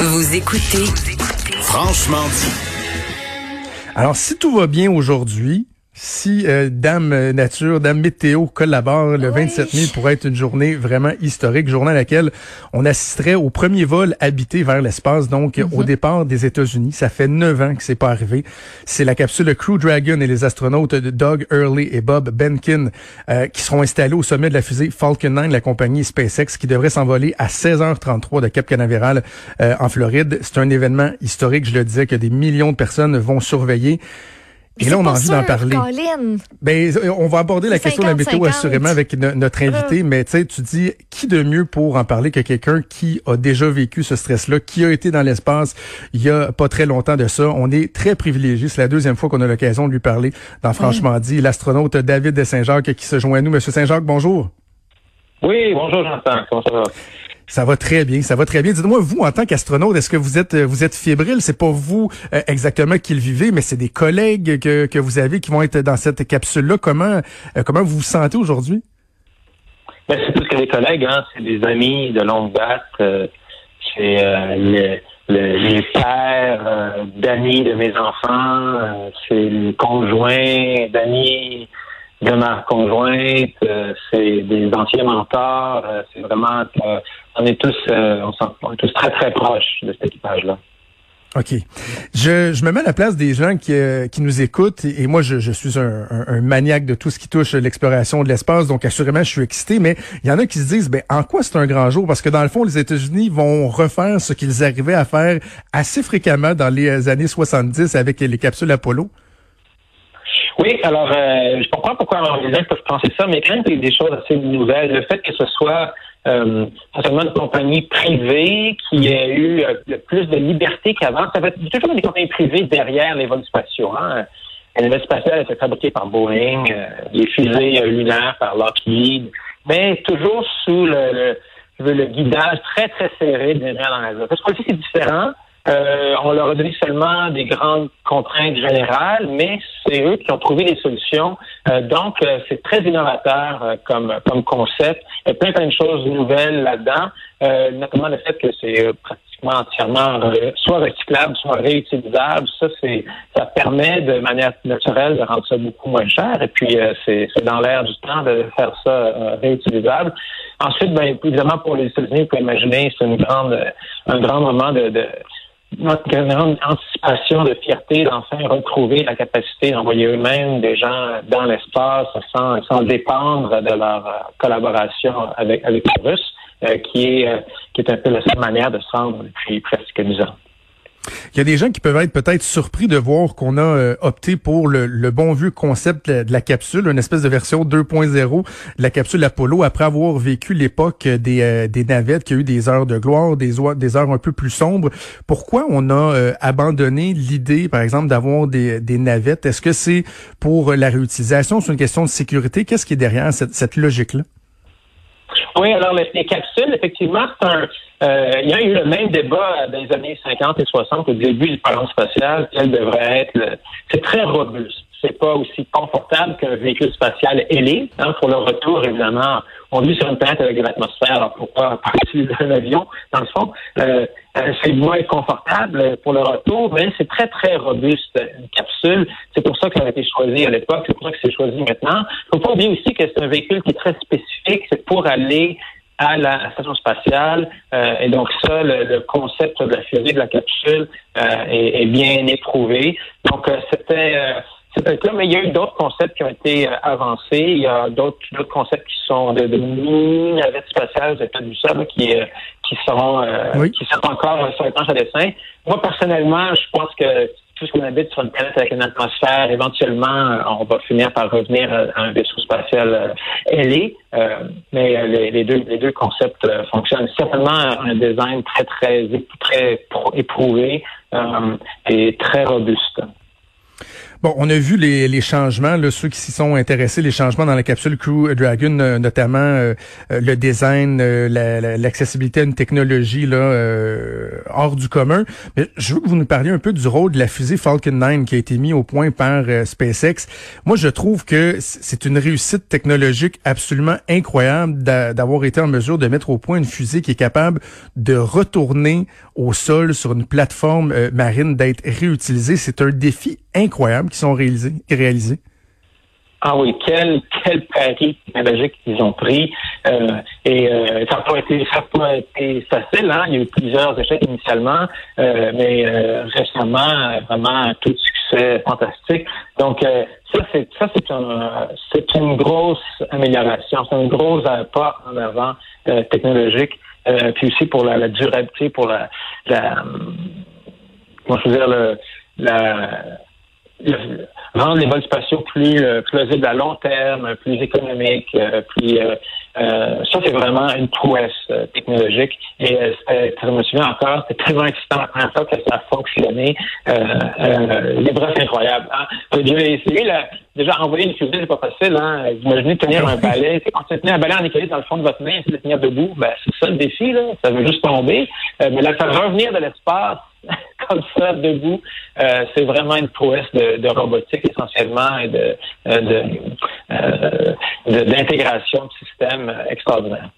Vous écoutez Franchement dit. Alors, si tout va bien aujourd'hui, si euh, Dame Nature, Dame Météo collabore le 27 mai pour être une journée vraiment historique, journée à laquelle on assisterait au premier vol habité vers l'espace, donc au départ des États-Unis. Ça fait neuf ans que c'est pas arrivé. C'est la capsule Crew Dragon et les astronautes Doug Hurley et Bob Benkin euh, qui seront installés au sommet de la fusée Falcon 9, la compagnie SpaceX, qui devrait s'envoler à 16h33 de Cap Canaveral euh, en Floride. C'est un événement historique, je le disais, que des millions de personnes vont surveiller. Et là, on a envie d'en parler. Ben, on va aborder la question de la météo assurément avec notre invité, mais tu sais, tu dis qui de mieux pour en parler que quelqu'un qui a déjà vécu ce stress-là, qui a été dans l'espace il y a pas très longtemps de ça? On est très privilégié. C'est la deuxième fois qu'on a l'occasion de lui parler dans Franchement dit. L'astronaute David de Saint-Jacques qui se joint à nous. Monsieur Saint-Jacques, bonjour. Oui, bonjour Jonathan. Comment ça va? Ça va très bien, ça va très bien. Dites-moi, vous, en tant qu'astronaute, est-ce que vous êtes euh, vous êtes fébrile? C'est pas vous euh, exactement qui le vivez, mais c'est des collègues que, que vous avez qui vont être dans cette capsule-là. Comment euh, comment vous vous sentez aujourd'hui? Ben, c'est plus que des collègues, hein. c'est des amis de longue date. c'est le, les pères d'amis de mes enfants, c'est le conjoint d'amis de ma conjointe, c'est des anciens mentors, c'est vraiment on est tous, euh, on, est tous très très proches de cet équipage-là. OK. Je, je me mets à la place des gens qui, euh, qui nous écoutent et, moi, je, je suis un, un, maniaque de tout ce qui touche l'exploration de l'espace, donc assurément, je suis excité, mais il y en a qui se disent, ben, en quoi c'est un grand jour? Parce que dans le fond, les États-Unis vont refaire ce qu'ils arrivaient à faire assez fréquemment dans les années 70 avec les capsules Apollo. Oui, alors, euh, je comprends pourquoi les gens peuvent penser ça, mais quand même, il y a des choses assez nouvelles. Le fait que ce soit euh, seulement une compagnie privée qui a eu euh, plus de liberté qu'avant. Ça fait toujours des compagnies privées derrière les vols spatiaux. Hein. Les vols spatiaux a été fabriqué par Boeing, euh, les fusées lunaires par Lockheed, mais toujours sous le, le, guidage très, très serré derrière la Parce que c'est différent. Euh, on leur a donné seulement des grandes contraintes générales, mais c'est eux qui ont trouvé des solutions. Euh, donc, euh, c'est très innovateur comme, comme concept. Il y a plein, plein de choses nouvelles là-dedans, notamment le fait que c'est pratiquement entièrement soit recyclable, soit réutilisable. Ça, c'est ça permet de manière naturelle de rendre ça beaucoup moins cher. Et puis, c'est dans l'air du temps de faire ça réutilisable. Ensuite, ben, évidemment, pour les États-Unis, vous pouvez imaginer, c'est une grande, un grand moment de, de notre grande anticipation de fierté d'enfin retrouver la capacité d'envoyer eux-mêmes des gens dans l'espace sans, sans dépendre de leur euh, collaboration avec, avec les Russes, euh, qui, est, euh, qui est un peu la seule manière de se rendre depuis presque dix ans. Il y a des gens qui peuvent être peut-être surpris de voir qu'on a euh, opté pour le, bon vieux concept de la, capsule, une espèce de version 2.0 de la capsule Apollo, après avoir vécu l'époque des, euh, des navettes, qui a eu des heures de gloire, des, des heures un peu plus sombres. Pourquoi on a euh, abandonné l'idée, par exemple, d'avoir des, des navettes? Est-ce que c'est pour la réutilisation? C'est une question de sécurité? Qu'est-ce qui est derrière cette, cette logique-là? Oui, alors les, capsules, effectivement, c'est un. Euh, il y a eu le même débat dans les années 50 et 60 au début du programme spatial. Quel devrait être. C'est très robuste. C'est pas aussi confortable qu'un véhicule spatial ailé. Hein, pour le retour, évidemment, on vit sur une planète avec de l'atmosphère, alors pourquoi partir d'un avion, dans le fond? Euh, c'est moins confortable pour le retour, mais c'est très, très robuste, une capsule. C'est pour ça que ça a été choisi à l'époque, c'est pour ça que c'est choisi maintenant. Il faut pas oublier aussi que c'est un véhicule qui est très spécifique, c'est pour aller à la station spatiale. Euh, et donc ça, le, concept de la fusée de la capsule est, est, bien éprouvé. Donc c'était mais il y a eu d'autres concepts qui ont été euh, avancés. Il y a d'autres concepts qui sont de, de mini-navettes spatiales, vous avez peut-être vu ça, qui, euh, qui, seront, euh, qui sont encore sur les planches à dessin. Moi, personnellement, je pense que puisqu'on habite sur une planète avec une atmosphère, éventuellement, on va finir par revenir à un vaisseau spatial ailé. mais les, deux, les deux concepts fonctionnent. Certainement un design très, très, très éprouvé et très robuste. Bon, on a vu les, les changements, là, ceux qui s'y sont intéressés, les changements dans la capsule Crew Dragon, euh, notamment euh, euh, le design, l'accessibilité à une technologie là, hors du commun. Mais je veux que vous nous parliez un peu du rôle de la fusée Falcon 9 qui a été mis au point par SpaceX. Moi, je trouve que c'est une réussite technologique absolument incroyable d'avoir été en mesure de mettre au point une fusée qui est capable de retourner au sol sur une plateforme marine, d'être réutilisée. C'est un défi incroyable qui sont réalisés, réalisés. Ah oui, quel quel pari technologique qu'ils ont pris. Euh, et euh, ça n'a pas été ça pas été facile, hein. Il y a eu plusieurs échecs initialement, euh, mais récemment, vraiment tout succès fantastique. Donc ça c'est ça c'est un c'est une grosse amélioration, c'est un gros pas en avant technologique. puis aussi pour la, durabilité, pour la, la comment je veux dire la rendre les vols spatiaux plus euh, plausibles à long terme, plus économiques, euh, plus euh, ça c'est vraiment une prouesse technologique et je me souviens encore, c'était tellement excitant première fois que ça a fonctionné. les bras c'est incroyable. Hein? Essayé là, déjà envoyer une fusée, c'est pas facile. Hein? Vous imaginez tenir un balai. Quand tu tenez un balai en équilibre dans le fond de votre main, c'est de tenir debout. Ben, c'est ça le défi, là. Ça veut juste tomber. mais là, ça revenir de l'espace comme ça, debout, euh, c'est vraiment une prouesse de, robotique essentiellement et de, euh, euh, d'intégration de, systèmes extraordinaire.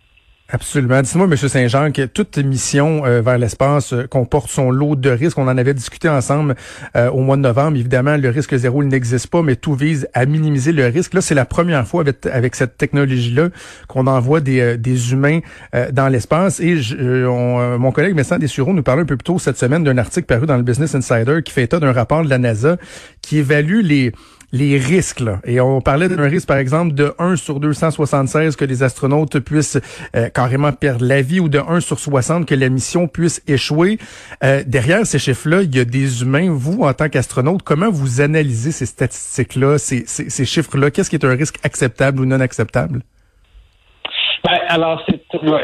Absolument. Dites-moi, M. Saint-Jean, que toute mission euh, vers l'espace euh, comporte son lot de risques. On en avait discuté ensemble euh, au mois de novembre. Évidemment, le risque zéro, n'existe pas, mais tout vise à minimiser le risque. Là, c'est la première fois avec, cette technologie-là qu'on envoie des, des humains dans l'espace. Et mon collègue Vincent Dessureau nous parlait un peu plus tôt cette semaine d'un article paru dans le Business Insider qui fait état d'un rapport de la NASA qui évalue les les risques. Là. Et on parlait d'un risque, par exemple, de 1 sur 276 que les astronautes puissent euh, carrément perdre la vie ou de 1 sur 60 que la mission puisse échouer. Euh, derrière ces chiffres-là, il y a des humains. Vous, en tant qu'astronaute, comment vous analysez ces statistiques-là, ces, ces, chiffres-là? Qu'est-ce qui est un risque acceptable ou non acceptable? Ben, alors,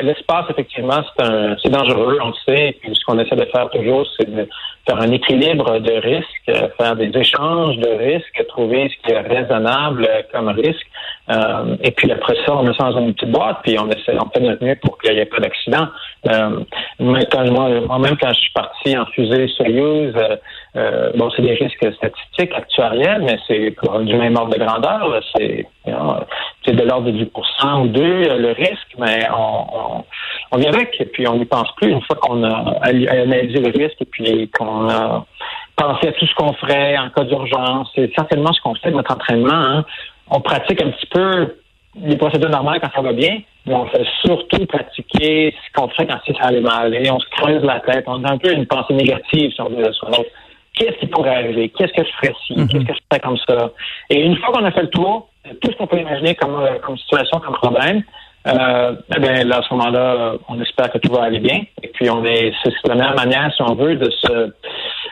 l'espace, effectivement, c'est dangereux, on le sait. Ce qu'on essaie de faire toujours, c'est de faire un équilibre de risques, faire des échanges de risques, trouver ce qui est raisonnable comme risque. Euh, et puis après ça, on met ça dans une petite boîte, puis on essaie, on fait notre mieux pour qu'il n'y ait pas d'accident. Euh, moi, moi-même, quand je suis parti en fusée Soyuz, euh, euh, bon, c'est des risques statistiques actuariels, mais c'est du même ordre de grandeur. C'est c'est de l'ordre de 10 ou 2 euh, le risque, mais on, on, vient avec, et puis on n'y pense plus une fois qu'on a analysé le risque et puis qu'on a pensé à tout ce qu'on ferait en cas d'urgence. C'est certainement ce qu'on fait de notre entraînement. Hein. On pratique un petit peu les procédures normales quand ça va bien, on fait surtout pratiquer ce qu'on ferait quand ça allait mal. Et on se creuse la tête, on a un peu une pensée négative sur, sur notre qu'est-ce qui pourrait arriver, qu'est-ce que je ferais si, mm-hmm. qu'est-ce que je ferais comme ça? Et une fois qu'on a fait le tour, tout ce qu'on peut imaginer comme, euh, comme situation, comme problème, euh, eh bien, là, à ce moment-là, on espère que tout va aller bien. Et puis, on est, c'est la meilleure manière, si on veut, de se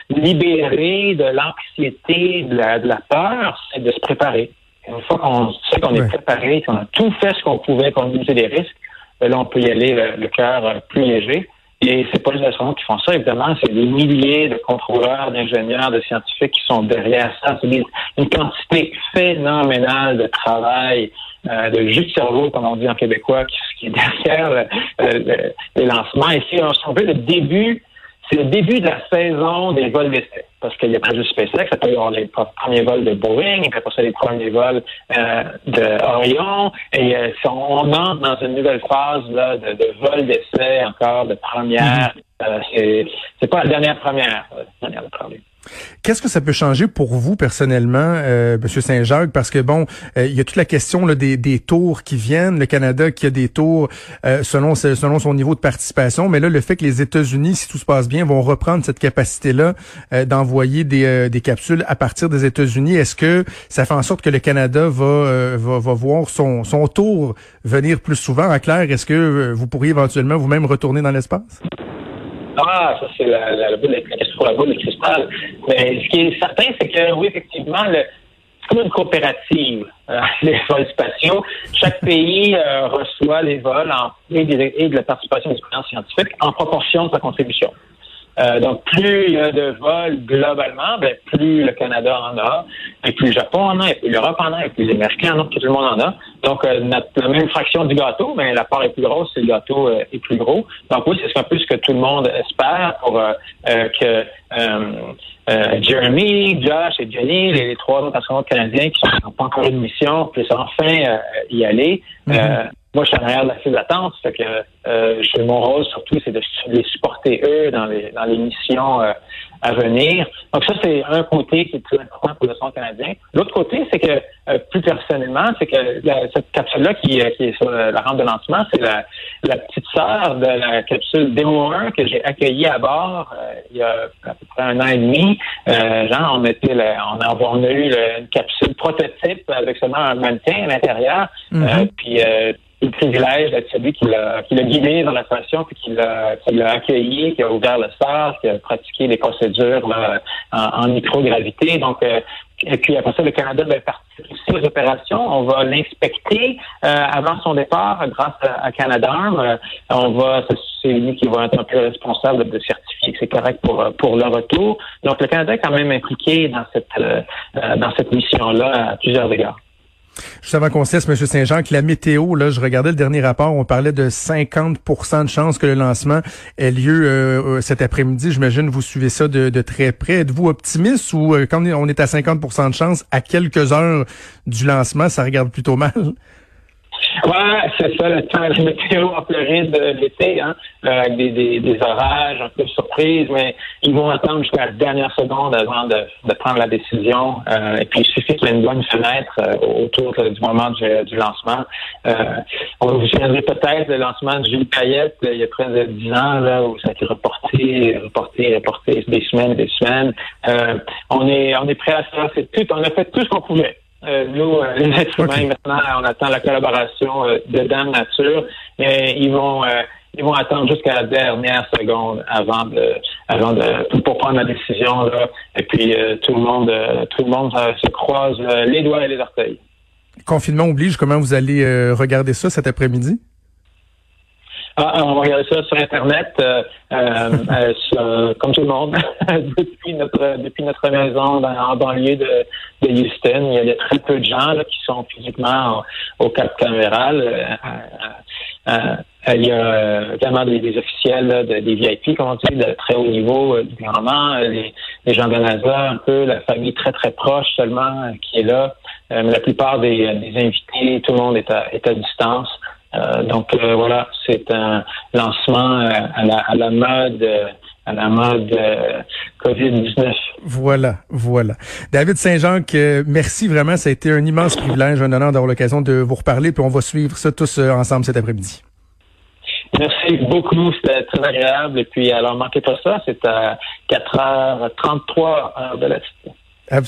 libérer de l'anxiété, de la, de la peur, c'est de se préparer. Une fois qu'on sait qu'on est préparé, qu'on a tout fait ce qu'on pouvait pour limiter les risques, ben là, on peut y aller le, le cœur euh, plus léger. Et c'est pas les astronautes qui font ça, évidemment, c'est des milliers de contrôleurs, d'ingénieurs, de scientifiques qui sont derrière ça. C'est une quantité phénoménale de travail, euh, de jus de cerveau, comme on dit en québécois, qui, est derrière euh, les lancements. Et si on veut le début c'est le début de la saison des vols d'essai. Parce qu'il y a pas juste SpaceX, ça peut y avoir les premiers vols de Boeing, et après ça, les premiers vols euh, de Orion. Et euh, on entre dans une nouvelle phase là, de, de vol d'essai encore, de première. Mm-hmm. Euh, c'est pas la dernière première, la dernière de première. Qu'est-ce que ça peut changer pour vous personnellement, euh, Monsieur Saint-Jacques, parce que bon, euh, il y a toute la question là, des, des, tours qui viennent, le Canada qui a des tours euh, selon selon son niveau de participation, mais là le fait que les États-Unis, si tout se passe bien, vont reprendre cette capacité-là euh, d'envoyer des, euh, des capsules à partir des États-Unis, est-ce que ça fait en sorte que le Canada va va, va, voir son, son tour venir plus souvent? En clair, est-ce que vous pourriez éventuellement vous-même retourner dans l'espace? Ah, ça, c'est la, question pour la boule de cristal. Mais ce qui est certain, c'est que, oui, effectivement, c'est comme une coopérative, euh, les vols spatiaux. Chaque pays euh, reçoit les vols et, de la participation des expériences scientifiques en proportion de sa contribution. Euh, donc, plus il y a de vols globalement, ben, plus le Canada en a, et plus le Japon en a, et plus l'Europe en a, et plus les Américains en ont, tout le monde en a. Donc, euh, notre, la même fraction du gâteau, mais la part est plus grosse, c'est le gâteau euh, est plus gros. Donc oui, c'est un peu ce que tout le monde espère pour que Jeremy, Josh et Jenny, les, trois autres astronautes canadiens qui n'ont pas encore une mission, puissent enfin y aller. Mm-hmm moi, je suis en arrière de la file d'attente. Fait que euh, mon rôle surtout, c'est de les supporter eux dans les dans les missions euh, à venir. Donc ça, c'est un côté qui est très important pour le son canadien. L'autre côté, c'est que euh, plus personnellement, c'est que cette capsule-là qui, qui, est sur la rampe de lancement, c'est la, la petite sœur de la capsule Demo 1 que j'ai accueillie à bord il y a à peu près un an et demi. genre, on était on, a, on a eu une capsule prototype avec seulement un maintien à l'intérieur. Mm-hmm. puis le privilège d'être celui qui l'a, qui l'a guidé dans la station, puis qui l'a, qui l'a accueilli, qui a ouvert le sort, qui a pratiqué les procédures en, microgravité. Donc, euh, et puis après ça, le Canada va participer aux opérations. On va l'inspecter euh, avant son départ grâce à, Canada euh, on va, c'est lui qui va être un peu responsable de certifier que c'est correct pour pour le retour. Donc le Canada est quand même impliqué dans cette dans cette mission-là à plusieurs égards. Juste avant qu'on cesse, M. Saint-Jean, que la météo, là, je regardais le dernier rapport, on parlait de 50% de chances que le lancement ait lieu euh, euh, cet après-midi. J'imagine vous suivez ça de, très près. Êtes-vous optimiste ou euh, quand on est à 50% de chance, à quelques heures du lancement, ça regarde plutôt mal? Ouais, c'est ça, le temps, la météo en Floride l'été, hein, euh, avec des, des, des, orages, un peu de surprise, mais ils vont attendre jusqu'à la dernière seconde avant de, de prendre la décision. Euh, et puis, il suffit qu'il y ait une bonne fenêtre euh, autour du moment du, du lancement. Euh, on vous souviendrait peut-être le lancement de Jules Payette il y a près de dix ans, là, où ça a été reporté, reporté, reporté des semaines des semaines. on est on est prêt à ça. C'est tout. On a fait tout ce qu'on pouvait. Euh, nous, euh, les êtres humains, maintenant, on attend la collaboration euh, de Dame Nature, mais ils vont ils vont attendre jusqu'à la dernière seconde avant de avant de pour prendre la décision là. Et puis tout le monde tout le monde se croise les doigts et les orteils. Confinement oblige, comment vous allez regarder ça cet après-midi? Ah, on va regarder ça sur Internet, euh, euh, euh comme tout le monde, depuis notre depuis notre maison dans, en banlieue de, de, Houston. Il y a très peu de gens là, qui sont physiquement au, Cap Caméral. Euh, il y a également des, des officiels, des VIP, comme on dit, de très haut niveau du gouvernement, les, les, gens de NASA, un peu, la famille très très proche seulement qui est là. mais la plupart des, des invités, tout le monde est à, est à distance. Euh, donc euh, voilà, c'est un lancement euh, à la, à la mode à la mode COVID-19. Voilà, voilà. David Saint-Jean, merci vraiment. Ça a été un immense privilège, un honneur d'avoir l'occasion de vous reparler. Puis on va suivre ça tous ensemble cet après-midi. Merci beaucoup, c'était très agréable. Et puis, alors, manquez pas ça, c'est à 4h33 heure de l'Est. Absolument.